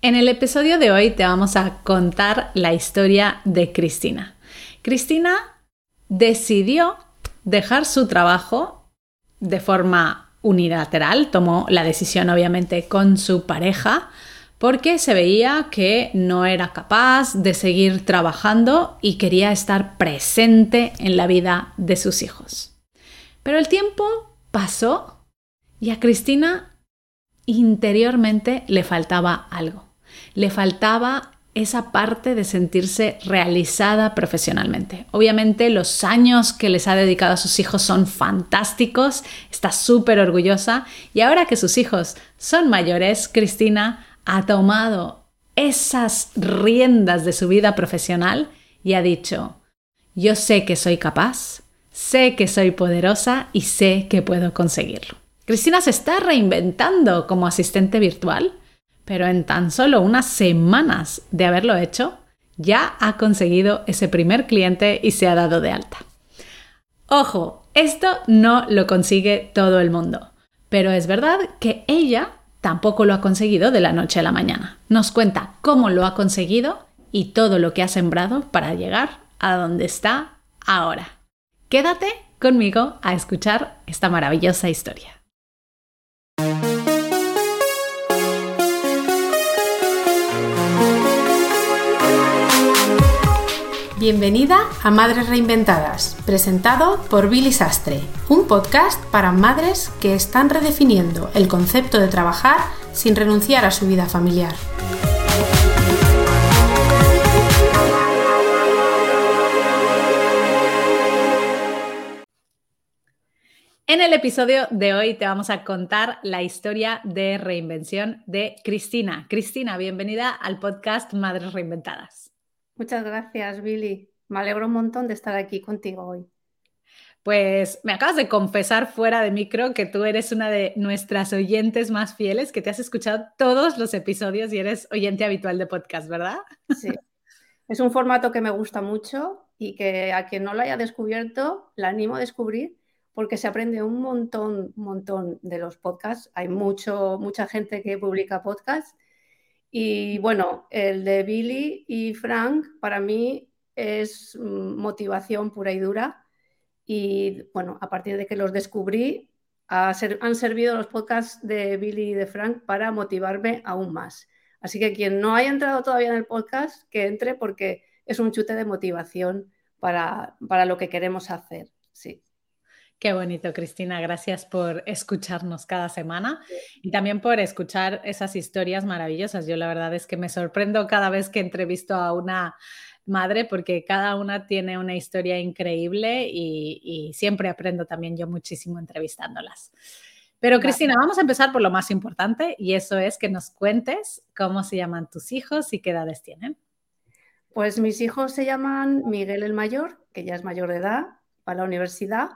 En el episodio de hoy te vamos a contar la historia de Cristina. Cristina decidió dejar su trabajo de forma unilateral, tomó la decisión obviamente con su pareja, porque se veía que no era capaz de seguir trabajando y quería estar presente en la vida de sus hijos. Pero el tiempo pasó y a Cristina interiormente le faltaba algo le faltaba esa parte de sentirse realizada profesionalmente. Obviamente los años que les ha dedicado a sus hijos son fantásticos, está súper orgullosa y ahora que sus hijos son mayores, Cristina ha tomado esas riendas de su vida profesional y ha dicho, yo sé que soy capaz, sé que soy poderosa y sé que puedo conseguirlo. Cristina se está reinventando como asistente virtual pero en tan solo unas semanas de haberlo hecho, ya ha conseguido ese primer cliente y se ha dado de alta. Ojo, esto no lo consigue todo el mundo, pero es verdad que ella tampoco lo ha conseguido de la noche a la mañana. Nos cuenta cómo lo ha conseguido y todo lo que ha sembrado para llegar a donde está ahora. Quédate conmigo a escuchar esta maravillosa historia. Bienvenida a Madres Reinventadas, presentado por Billy Sastre, un podcast para madres que están redefiniendo el concepto de trabajar sin renunciar a su vida familiar. En el episodio de hoy te vamos a contar la historia de reinvención de Cristina. Cristina, bienvenida al podcast Madres Reinventadas. Muchas gracias, Billy. Me alegro un montón de estar aquí contigo hoy. Pues me acabas de confesar fuera de micro que tú eres una de nuestras oyentes más fieles, que te has escuchado todos los episodios y eres oyente habitual de podcast, ¿verdad? Sí. Es un formato que me gusta mucho y que a quien no lo haya descubierto, la animo a descubrir porque se aprende un montón, un montón de los podcasts. Hay mucho, mucha gente que publica podcasts y bueno, el de Billy y Frank para mí es mm, motivación pura y dura. Y bueno, a partir de que los descubrí, han servido los podcasts de Billy y de Frank para motivarme aún más. Así que quien no haya entrado todavía en el podcast, que entre porque es un chute de motivación para, para lo que queremos hacer. Sí. Qué bonito, Cristina. Gracias por escucharnos cada semana y también por escuchar esas historias maravillosas. Yo la verdad es que me sorprendo cada vez que entrevisto a una madre porque cada una tiene una historia increíble y, siempre aprendo también yo muchísimo entrevistándolas. Pero Cristina, vamos a empezar por lo más importante y eso es que nos cuentes cómo se llaman tus hijos y qué edades tienen. Pues mis hijos se llaman Miguel el Mayor, que ya es mayor de edad, para la universidad,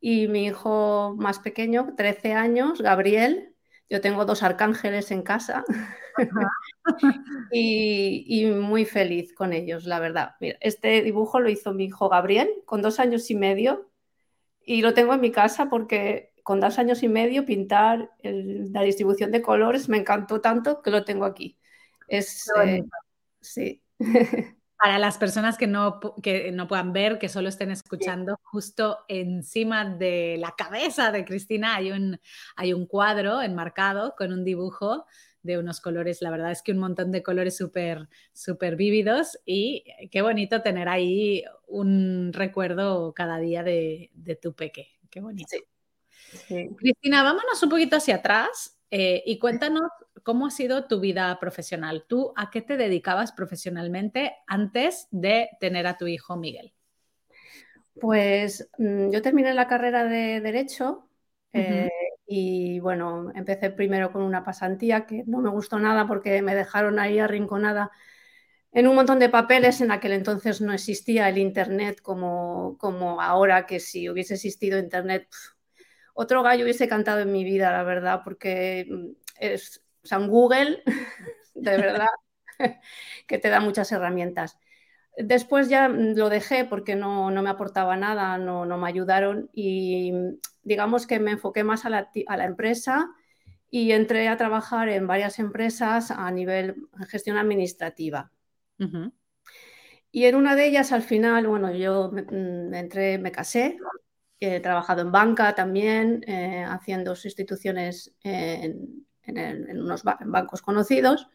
y mi hijo más pequeño, 13 años, Gabriel. Yo tengo dos arcángeles en casa y, muy feliz con ellos, la verdad. este dibujo lo hizo mi hijo Gabriel con dos años y medio y lo tengo en mi casa porque con dos años y medio pintar la distribución de colores me encantó tanto que lo tengo aquí. Es, eh, sí. Para las personas que no, que no puedan ver, que solo estén escuchando, justo encima de la cabeza de Cristina hay un, hay un cuadro enmarcado con un dibujo de unos colores, la verdad es que un montón de colores súper súper vívidos y qué bonito tener ahí un recuerdo cada día de, tu peque. Qué bonito. Cristina, vámonos un poquito hacia atrás eh, y cuéntanos ¿cómo ha sido tu vida profesional? ¿Tú a qué te dedicabas profesionalmente antes de tener a tu hijo Miguel? Pues mm, yo terminé la carrera de Derecho eh, y bueno, empecé primero con una pasantía que no me gustó nada porque me dejaron ahí arrinconada en un montón de papeles. En aquel entonces no existía el Internet como, como ahora, que si hubiese existido Internet, otro gallo hubiese cantado en mi vida, la verdad, porque mm, es, o un Google, de verdad, que te da muchas herramientas. Después ya lo dejé porque no, me aportaba nada, no, me ayudaron y digamos que me enfoqué más a la, empresa y entré a trabajar en varias empresas a nivel gestión administrativa. Y en una de ellas, al final, bueno, yo me, mm, entré, me casé, he trabajado en banca también, eh, haciendo sustituciones en, unos bancos conocidos.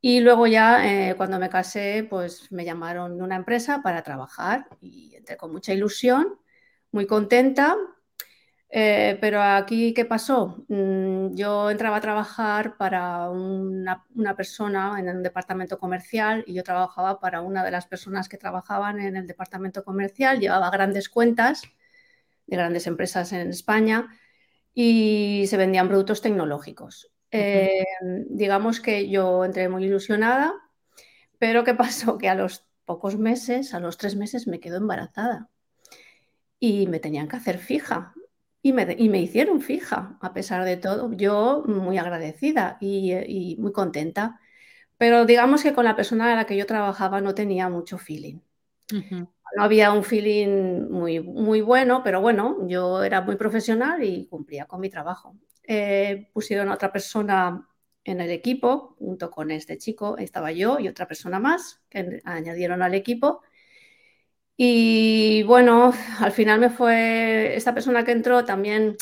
Y luego ya, eh, cuando me casé, pues me llamaron de una empresa para trabajar y entré con mucha ilusión, muy contenta eh, pero aquí, ¿qué pasó? Mm, yo entraba a trabajar para una, persona en el departamento comercial y yo trabajaba para una de las personas que trabajaban en el departamento comercial, llevaba grandes cuentas de grandes empresas en España y se vendían productos tecnológicos. Eh, digamos que yo entré muy ilusionada, pero ¿qué pasó? Que a los pocos meses, a los tres meses, me quedo embarazada y me tenían que hacer fija. Y me, hicieron fija, a pesar de todo. Yo muy agradecida y, muy contenta. Pero digamos que con la persona a la que yo trabajaba no tenía mucho feeling. No había un feeling muy, muy bueno, pero bueno, yo era muy profesional y cumplía con mi trabajo. Eh, pusieron a otra persona en el equipo, junto con este chico, estaba yo y otra persona más que añadieron al equipo. Y bueno, al final me fue, esta persona que entró también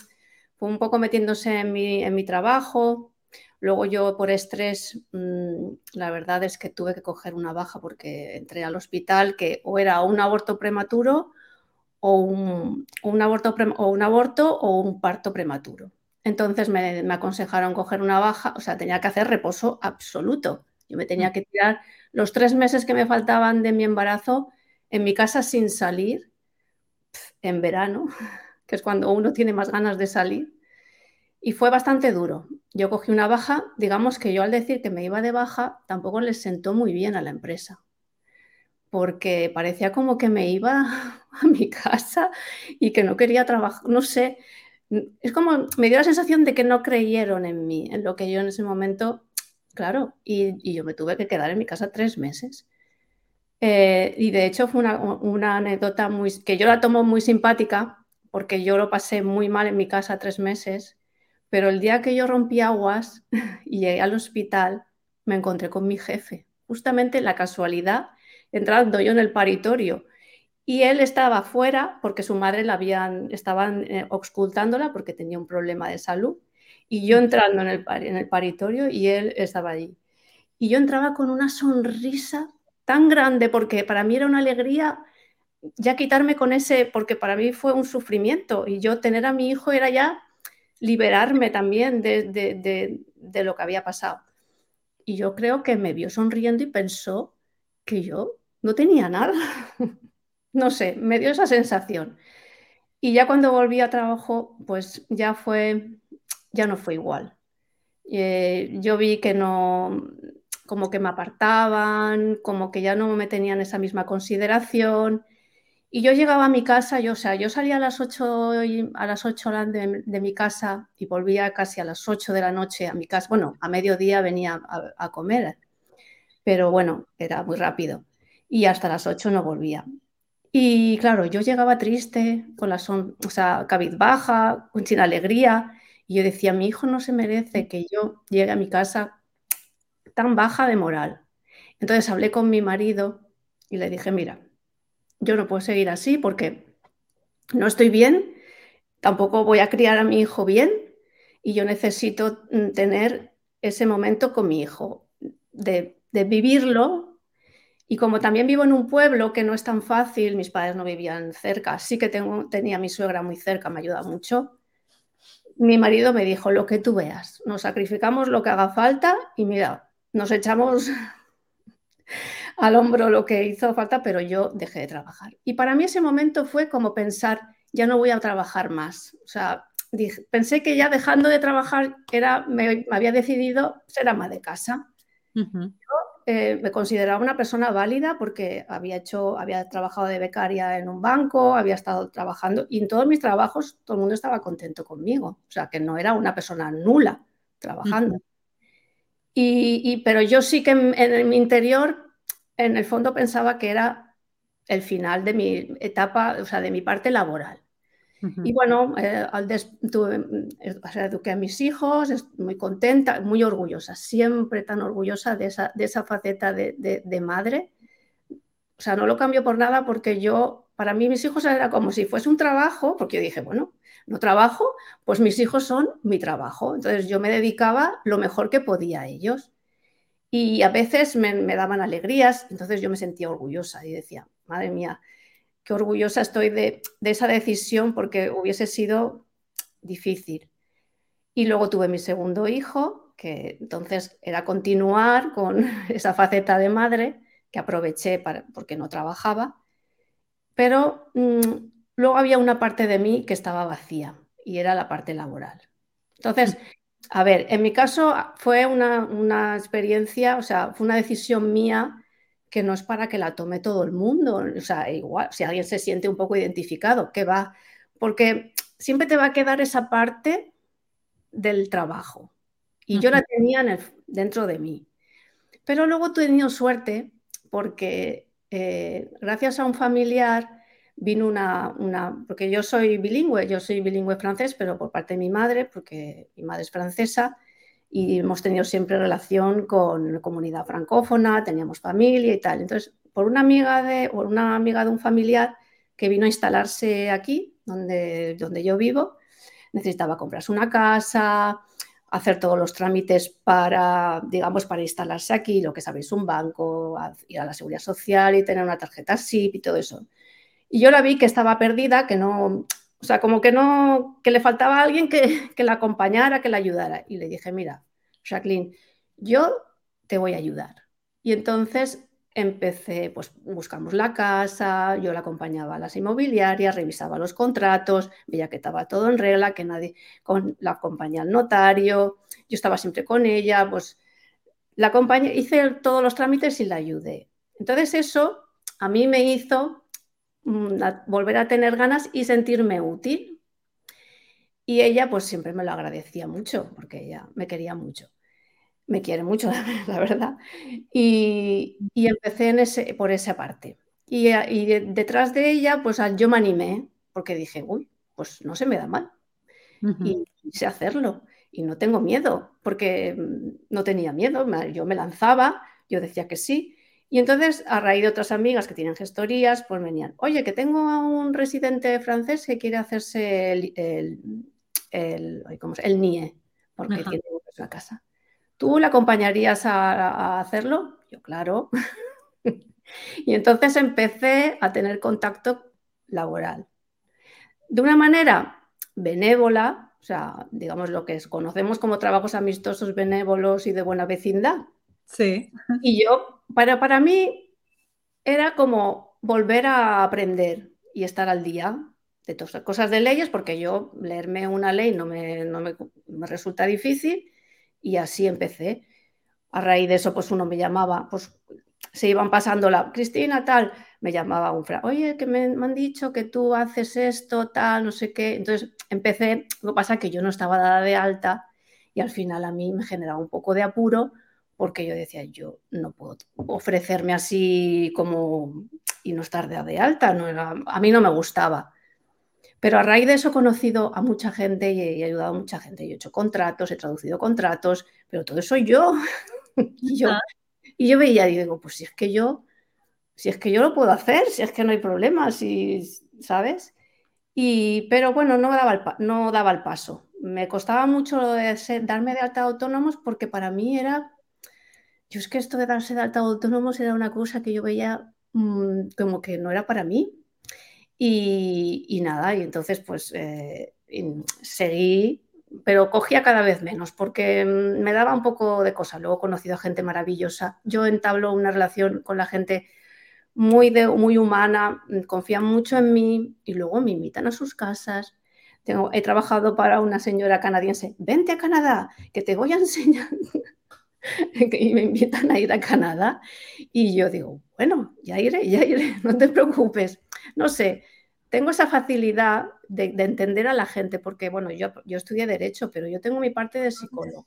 fue un poco metiéndose en mi, en mi trabajo. Luego yo por estrés, mm, la verdad es que tuve que coger una baja porque entré al hospital que o era un aborto prematuro o un, un aborto, o un aborto o un parto prematuro. Entonces me, me, aconsejaron coger una baja, o sea, tenía que hacer reposo absoluto. Yo me tenía mm. que tirar los tres meses que me faltaban de mi embarazo en mi casa sin salir, en verano, que es cuando uno tiene más ganas de salir, y fue bastante duro. Yo cogí una baja, digamos que yo al decir que me iba de baja, tampoco les sentó muy bien a la empresa, porque parecía como que me iba a mi casa y que no quería trabajar, no sé, es como, me dio la sensación de que no creyeron en mí, en lo que yo en ese momento, claro, y, yo me tuve que quedar en mi casa tres meses. Eh, y de hecho fue una, anécdota muy, que yo la tomo muy simpática porque yo lo pasé muy mal en mi casa tres meses, pero el día que yo rompí aguas y llegué al hospital me encontré con mi jefe, justamente la casualidad, entrando yo en el paritorio. Y él estaba fuera porque su madre la habían, estaban eh, ocultándola porque tenía un problema de salud. Y yo entrando en el, en el paritorio y él estaba allí. Y yo entraba con una sonrisa tan grande porque para mí era una alegría ya quitarme con ese, porque para mí fue un sufrimiento y yo tener a mi hijo era ya liberarme también de, lo que había pasado. Y yo creo que me vio sonriendo y pensó que yo no tenía nada. no sé, me dio esa sensación. Y ya cuando volví a trabajo, pues ya fue, ya no fue igual. Eh, yo vi que no, como que me apartaban, como que ya no me tenían esa misma consideración. Y yo llegaba a mi casa, yo, o sea, yo salía a las 8, a las 8 de, mi casa y volvía casi a las 8 de la noche a mi casa. Bueno, a mediodía venía a, comer, pero bueno, era muy rápido. Y hasta las 8 no volvía. Y claro, yo llegaba triste, con la son, o sea, cabizbaja, sin alegría. Y yo decía, mi hijo no se merece que yo llegue a mi casa tan baja de moral. Entonces hablé con mi marido y le dije, mira, yo no puedo seguir así porque no estoy bien, tampoco voy a criar a mi hijo bien y yo necesito mm, tener ese momento con mi hijo, de, vivirlo. Y como también vivo en un pueblo que no es tan fácil, mis padres no vivían cerca, sí que tenía a mi suegra muy cerca, me ayuda mucho. Mi marido me dijo, lo que tú veas, nos sacrificamos lo que haga falta y mira, nos echamos al hombro lo que hizo falta, pero yo dejé de trabajar. Y para mí ese momento fue como pensar, ya no voy a trabajar más. O sea, pensé que ya dejando de trabajar era, me, había decidido ser ama de casa. Yo eh, me consideraba una persona válida porque había hecho, había trabajado de becaria en un banco, había estado trabajando y en todos mis trabajos todo el mundo estaba contento conmigo. O sea, que no era una persona nula trabajando. Y, pero yo sí que en, mi interior, en el fondo pensaba que era el final de mi etapa, o sea, de mi parte laboral. Y bueno, eh, al eh, eduqué a mis hijos, muy contenta, muy orgullosa, siempre tan orgullosa de esa, de esa faceta de, de, madre. O sea, no lo cambio por nada porque yo, para mí mis hijos era como si fuese un trabajo, porque yo dije, bueno, no trabajo, pues mis hijos son mi trabajo. Entonces yo me dedicaba lo mejor que podía a ellos. Y a veces me, daban alegrías, entonces yo me sentía orgullosa y decía, madre mía, qué orgullosa estoy de, esa decisión porque hubiese sido difícil. Y luego tuve mi segundo hijo, que entonces era continuar con esa faceta de madre que aproveché para, porque no trabajaba, pero mm, luego había una parte de mí que estaba vacía y era la parte laboral. Entonces, a ver, en mi caso fue una, experiencia, o sea, fue una decisión mía que no es para que la tome todo el mundo. O sea, igual, si alguien se siente un poco identificado, que va, porque siempre te va a quedar esa parte del trabajo. Y yo la tenía dentro de mí. Pero luego he tenido suerte porque eh, gracias a un familiar vino una, una, porque yo soy bilingüe, yo soy bilingüe francés, pero por parte de mi madre, porque mi madre es francesa y hemos tenido siempre relación con la comunidad francófona, teníamos familia y tal. Entonces, por una amiga de, por una amiga de un familiar que vino a instalarse aquí, donde, donde yo vivo, necesitaba comprarse una casa, hacer todos los trámites para, digamos, para instalarse aquí, lo que sabéis, un banco, ir a la seguridad social y tener una tarjeta SIP y todo eso. Y yo la vi que estaba perdida, que no, o sea, como que no, que le faltaba alguien que, que la acompañara, que la ayudara. Y le dije, mira, Jacqueline, yo te voy a ayudar. Y entonces empecé, pues buscamos la casa, yo la acompañaba a las inmobiliarias, revisaba los contratos, veía que estaba todo en regla, que nadie, con, la acompañé al notario, yo estaba siempre con ella, pues la acompañé, hice todos los trámites y la ayudé. Entonces eso a mí me hizo Mm, volver a tener ganas y sentirme útil. Y ella pues siempre me lo agradecía mucho, porque ella me quería mucho. Me quiere mucho, la verdad. Y, empecé en ese, por esa parte. Y, detrás de ella, pues yo me animé, porque dije, uy, pues no se me da mal. Y sé hacerlo. Y no tengo miedo, porque mm, no tenía miedo. Yo me lanzaba, yo decía que sí. Y entonces, a raíz de otras amigas que tienen gestorías, pues venían, oye, que tengo a un residente francés que quiere hacerse el, el, el, NIE, porque tiene una casa. ¿Tú le acompañarías a, hacerlo? Yo, claro. y entonces empecé a tener contacto laboral. De una manera benévola, o sea, digamos lo que conocemos como trabajos amistosos, benévolos y de buena vecindad. Sí. Y yo, para, para mí, era como volver a aprender y estar al día de todas las cosas de leyes, porque yo leerme una ley no me, no me, me resulta difícil y así empecé. A raíz de eso, pues uno me llamaba, pues se iban pasando la, Cristina, tal, me llamaba un fra, oye, que me, me, han dicho que tú haces esto, tal, no sé qué. Entonces empecé, lo que pasa es que yo no estaba dada de alta y al final a mí me generaba un poco de apuro porque yo decía, yo no puedo ofrecerme así como y no estar de, alta, no a mí no me gustaba. Pero a raíz de eso he conocido a mucha gente y he, ayudado a mucha gente. Yo he hecho contratos, he traducido contratos, pero todo eso yo. y, yo y yo veía y digo, pues si es que yo, si es que yo lo puedo hacer, si es que no hay problema, si, ¿sabes? Y, pero bueno, no daba, el, no daba el paso. Me costaba mucho darme de alta de autónomos porque para mí era yo es que esto de darse de alta autónomos era una cosa que yo veía mm, como que no era para mí. Y, nada, y entonces pues eh, seguí, pero cogía cada vez menos porque mm, me daba un poco de cosa. Luego he conocido a gente maravillosa. Yo entablo una relación con la gente muy, de, muy humana, mm, confían mucho en mí y luego me invitan a sus casas. Tengo, he trabajado para una señora canadiense, vente a Canadá, que te voy a enseñar y me invitan a ir a Canadá y yo digo, bueno, ya iré, ya iré, no te preocupes. No sé, tengo esa facilidad de, entender a la gente porque, bueno, yo, yo estudié derecho, pero yo tengo mi parte de psicólogo.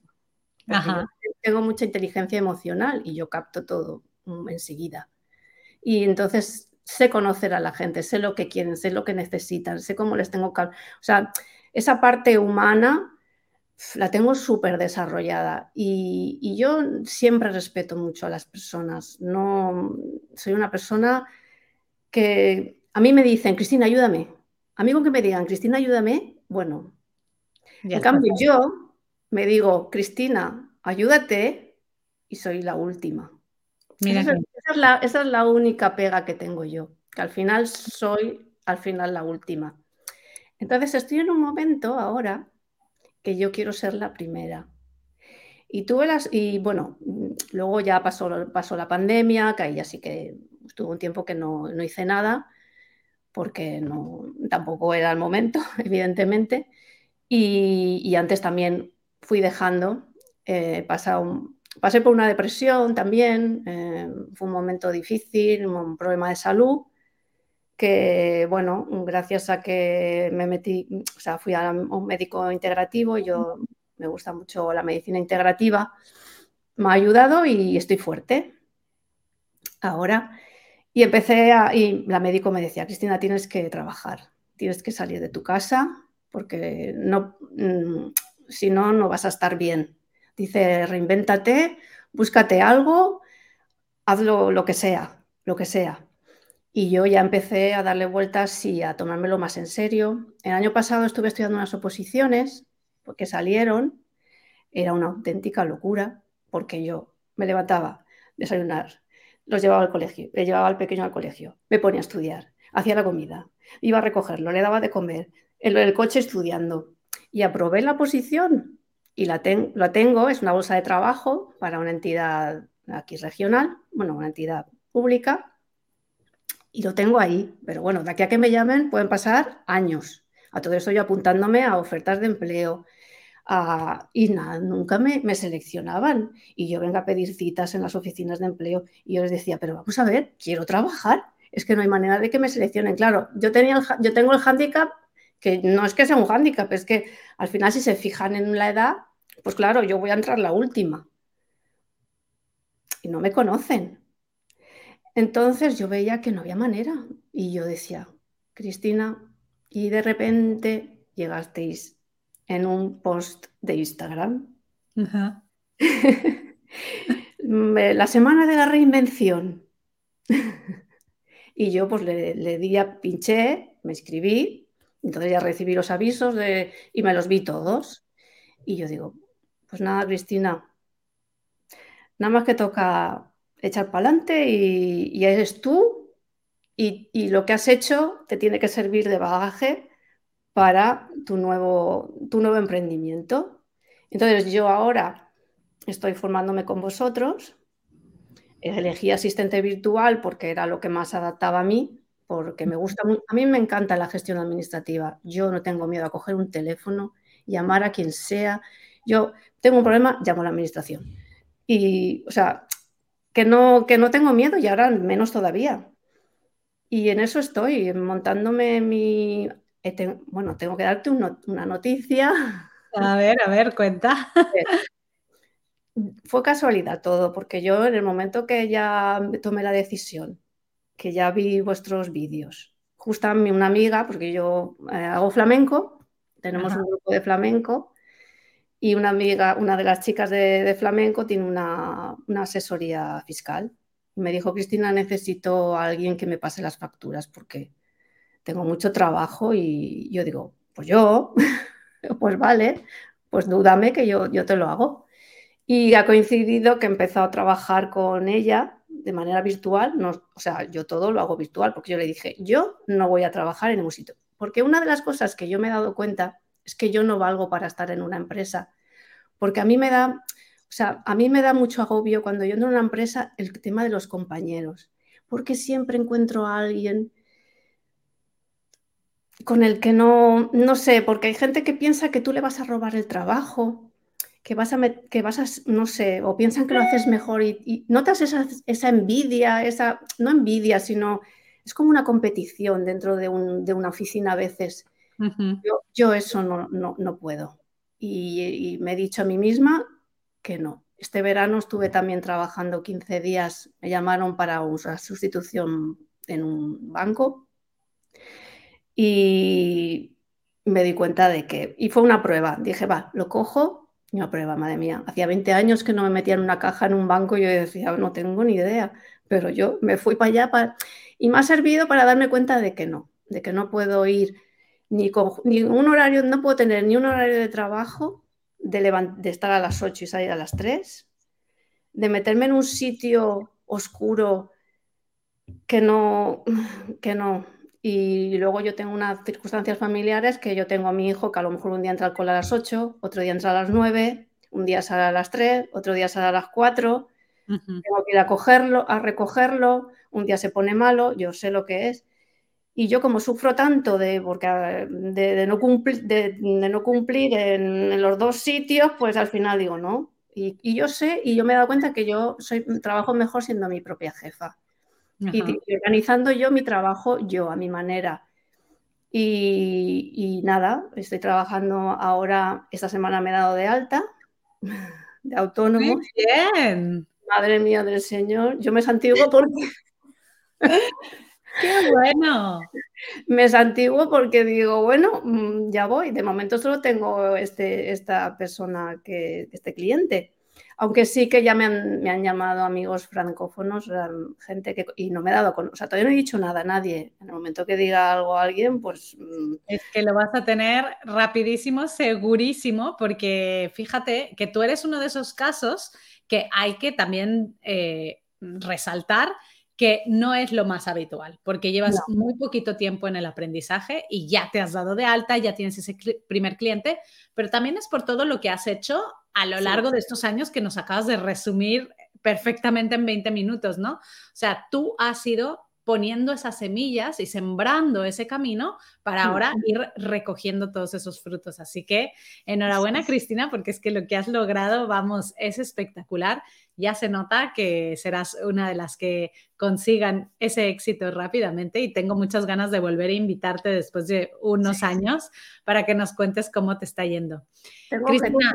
Tengo mucha inteligencia emocional y yo capto todo mm, enseguida. Y entonces sé conocer a la gente, sé lo que quieren, sé lo que necesitan, sé cómo les tengo que... O sea, esa parte humana la tengo súper desarrollada y, yo siempre respeto mucho a las personas. No soy una persona que a mí me dicen, Cristina, ayúdame. A mí con que me digan, Cristina, ayúdame, bueno. en cambio, yo me digo, Cristina, ayúdate y soy la última. esa, es la, esa es la única pega que tengo yo, que al final soy, al final, la última. Entonces estoy en un momento ahora que yo quiero ser la primera. Y tuve las, y bueno, luego ya pasó, pasó la pandemia, que ahí así que estuvo un tiempo que no, hice nada, porque no, tampoco era el momento, evidentemente. Y, antes también fui dejando, eh, pasé por una depresión también, eh, fue un momento difícil, un problema de salud, que, bueno, gracias a que me metí, o sea, fui a un médico integrativo, yo me gusta mucho la medicina integrativa, me ha ayudado y estoy fuerte ahora. Y empecé a, y la médico me decía, Cristina, tienes que trabajar, tienes que salir de tu casa porque no, mm, si no, no vas a estar bien. Dice, reinvéntate, búscate algo, hazlo lo que sea, lo que sea. Y yo ya empecé a darle vueltas y a tomármelo más en serio. El año pasado estuve estudiando unas oposiciones porque salieron. Era una auténtica locura porque yo me levantaba desayunar, los llevaba al colegio, le llevaba al pequeño al colegio, me ponía a estudiar, hacía la comida, iba a recogerlo, le daba de comer, en el coche estudiando. Y aprobé la posición y la, la tengo, es una bolsa de trabajo para una entidad aquí regional, bueno, una entidad pública y lo tengo ahí. Pero bueno, de aquí a que me llamen pueden pasar años. A todo eso yo apuntándome a ofertas de empleo. y nada, nunca me, seleccionaban. Y yo venga a pedir citas en las oficinas de empleo y yo les decía, pero vamos a ver, quiero trabajar. Es que no hay manera de que me seleccionen. Claro, yo, tenía yo tengo el hándicap, que no es que sea un hándicap, es que al final si se fijan en la edad, pues claro, yo voy a entrar la última. Y no me conocen. Entonces yo veía que no había manera y yo decía, Cristina, y de repente llegasteis en un post de Instagram. la semana de la reinvención. y yo pues le, di a, pinché, me escribí, entonces ya recibí los avisos de, y me los vi todos. Y yo digo, pues nada, Cristina, nada más que toca echar para adelante y, eres tú y, lo que has hecho te tiene que servir de bagaje para tu nuevo, tu nuevo emprendimiento. Entonces yo ahora estoy formándome con vosotros, elegí asistente virtual porque era lo que más adaptaba a mí, porque me gusta a mí me encanta la gestión administrativa. Yo no tengo miedo a coger un teléfono, llamar a quien sea. Yo tengo un problema, llamo a la administración. Y, o sea, que no, que no tengo miedo y ahora menos todavía. Y en eso estoy, montándome mi... Eh, bueno, tengo que darte una noticia. A ver, a ver, cuenta. Fue casualidad todo, porque yo en el momento que ya tomé la decisión, que ya vi vuestros vídeos, justo una amiga, porque yo eh, hago flamenco, tenemos un grupo de flamenco, y una amiga, una de las chicas de, flamenco tiene una, asesoría fiscal. Me dijo, Cristina, necesito a alguien que me pase las facturas porque tengo mucho trabajo y yo digo, pues yo, pues vale, pues dúdame que yo, yo te lo hago. Y ha coincidido que he empezado a trabajar con ella de manera virtual, no, o sea, yo todo lo hago virtual porque yo le dije, yo no voy a trabajar en ningún sitio. Porque una de las cosas que yo me he dado cuenta es que yo no valgo para estar en una empresa. Porque a mí me da, o sea, a mí me da mucho agobio cuando yo entro en una empresa el tema de los compañeros. Porque siempre encuentro a alguien con el que no, no sé, porque hay gente que piensa que tú le vas a robar el trabajo, que vas a, que vas a no sé, o piensan que lo haces mejor y, notas esa, esa, envidia, esa, no envidia, sino es como una competición dentro de, un, de una oficina a veces yo, eso no, no, puedo. Y, me he dicho a mí misma que no. Este verano estuve también trabajando 15 días, me llamaron para una sustitución en un banco y me di cuenta de que, y fue una prueba, dije, va, lo cojo, y una prueba, madre mía, hacía 20 años que no me metía en una caja en un banco y yo decía, no tengo ni idea, pero yo me fui para allá y me ha servido para darme cuenta de que no, de que no puedo ir ni con ni un horario, no puedo tener ni un horario de trabajo de, de estar a las 8 y salir a las 3, de meterme en un sitio oscuro que no, que no. Y luego yo tengo unas circunstancias familiares que yo tengo a mi hijo que a lo mejor un día entra al cole a las 8, otro día entra a las 9, un día sale a las 3, otro día sale a las 4, tengo que ir a cogerlo, a recogerlo, un día se pone malo, yo sé lo que es. Y yo como sufro tanto de, porque, de, no, cumplir, de, no cumplir en, los dos sitios, pues al final digo, no. Y, y, yo sé, y yo me he dado cuenta que yo soy, trabajo mejor siendo mi propia jefa. Y, organizando yo mi trabajo yo, a mi manera. Y, y, nada, estoy trabajando ahora, esta semana me he dado de alta, de autónomo. Muy bien. Madre mía del Señor, yo me santiguo porque... ¡Qué bueno! Me santiguo porque digo, bueno, mm, ya voy. De momento solo tengo este, esta persona, que, este cliente. Aunque sí que ya me han, llamado amigos francófonos, gente que... Y no me he dado con... O sea, todavía no he dicho nada a nadie. En el momento que diga algo a alguien, pues... Mm. Es que lo vas a tener rapidísimo, segurísimo, porque fíjate que tú eres uno de esos casos que hay que también eh, resaltar que no es lo más habitual, porque llevas muy poquito tiempo en el aprendizaje y ya te has dado de alta, ya tienes ese primer cliente, pero también es por todo lo que has hecho a lo largo de estos años que nos acabas de resumir perfectamente en 20 minutos, ¿no? O sea, tú has ido poniendo esas semillas y sembrando ese camino para ahora ir recogiendo todos esos frutos. Así que enhorabuena, Cristina, porque es que lo que has logrado, vamos, es espectacular. Ya se nota que serás una de las que consigan ese éxito rápidamente y tengo muchas ganas de volver a invitarte después de unos años para que nos cuentes cómo te está yendo. Cristina,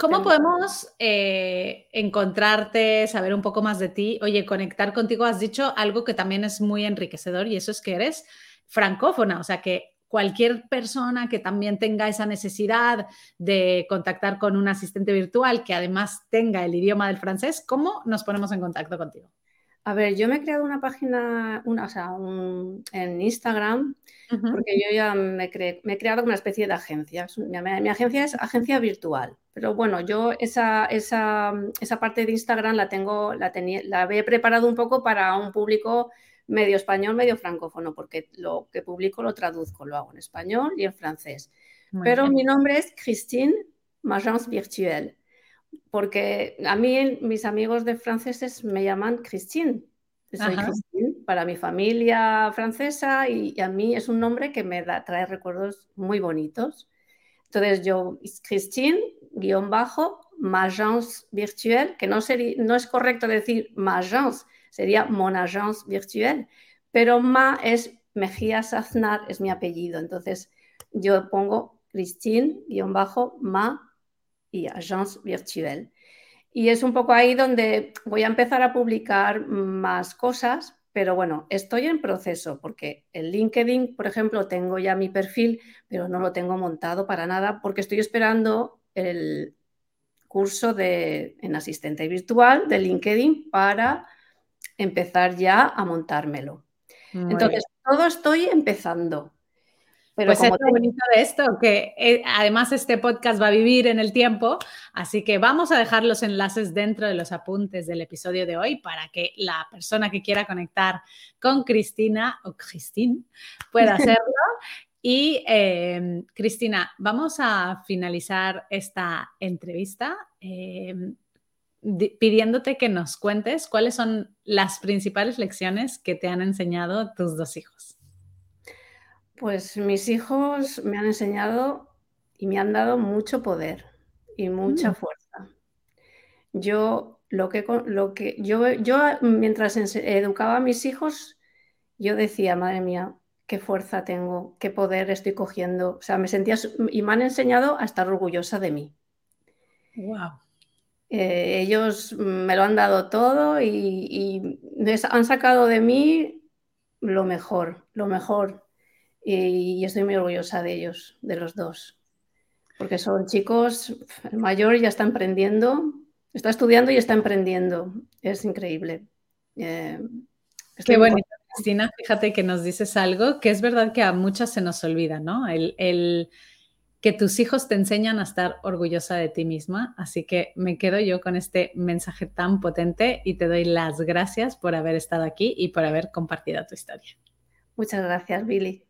¿Cómo podemos eh, encontrarte, saber un poco más de ti? Oye, conectar contigo, has dicho algo que también es muy enriquecedor y eso es que eres francófona, o sea que cualquier persona que también tenga esa necesidad de contactar con un asistente virtual que además tenga el idioma del francés, ¿cómo nos ponemos en contacto contigo? A ver, yo me he creado una página, una, o sea, en Instagram, porque yo ya me, he creado una especie de agencia. Mi, agencia es agencia virtual, pero bueno, yo esa, esa, esa parte de Instagram la tengo, la, tenía, la había preparado un poco para un público medio español, medio francófono, porque lo que publico lo traduzco, lo hago en español y en francés. pero mi nombre es Christine Magence Virtuelle porque a mí mis amigos de franceses me llaman Christine. Soy Christine para mi familia francesa y, a mí es un nombre que me da, trae recuerdos muy bonitos. Entonces yo, Christine, guion bajo, Magence Virtuelle, que no, sería, no es correcto decir Magence, sería Mon Agence Virtuelle, pero Ma es Mejía Saznar, es mi apellido. Entonces yo pongo Christine, guion bajo, Ma y Agence Virtuelle. Y es un poco ahí donde voy a empezar a publicar más cosas, pero bueno, estoy en proceso porque en LinkedIn, por ejemplo, tengo ya mi perfil, pero no lo tengo montado para nada porque estoy esperando el curso de, en asistente virtual de LinkedIn para empezar ya a montármelo. Entonces, todo estoy empezando pues es lo bonito de esto, que eh, además este podcast va a vivir en el tiempo, así que vamos a dejar los enlaces dentro de los apuntes del episodio de hoy para que la persona que quiera conectar con Cristina o Christine pueda hacerlo. Y em, Cristina, vamos a finalizar esta entrevista em, pidiéndote que nos cuentes cuáles son las principales lecciones que te han enseñado tus dos hijos. Pues mis hijos me han enseñado y me han dado mucho poder y mucha mm. fuerza. Yo lo que, lo que yo, yo mientras educaba a mis hijos, yo decía, madre mía, qué fuerza tengo, qué poder estoy cogiendo. O sea, me sentía y me han enseñado a estar orgullosa de mí. Wow. Eh, ellos me lo han dado todo y, han sacado de mí lo mejor, lo mejor. Y, estoy muy orgullosa de ellos, de los dos. Porque son chicos, el mayor ya está emprendiendo, está estudiando y está emprendiendo. Es increíble. Eh, Qué bonito, Cristina. Fíjate que nos dices algo que es verdad que a muchas se nos olvida, ¿no? El, que tus hijos te enseñan a estar orgullosa de ti misma. Así que me quedo yo con este mensaje tan potente y te doy las gracias por haber estado aquí y por haber compartido tu historia. Muchas gracias, Billy.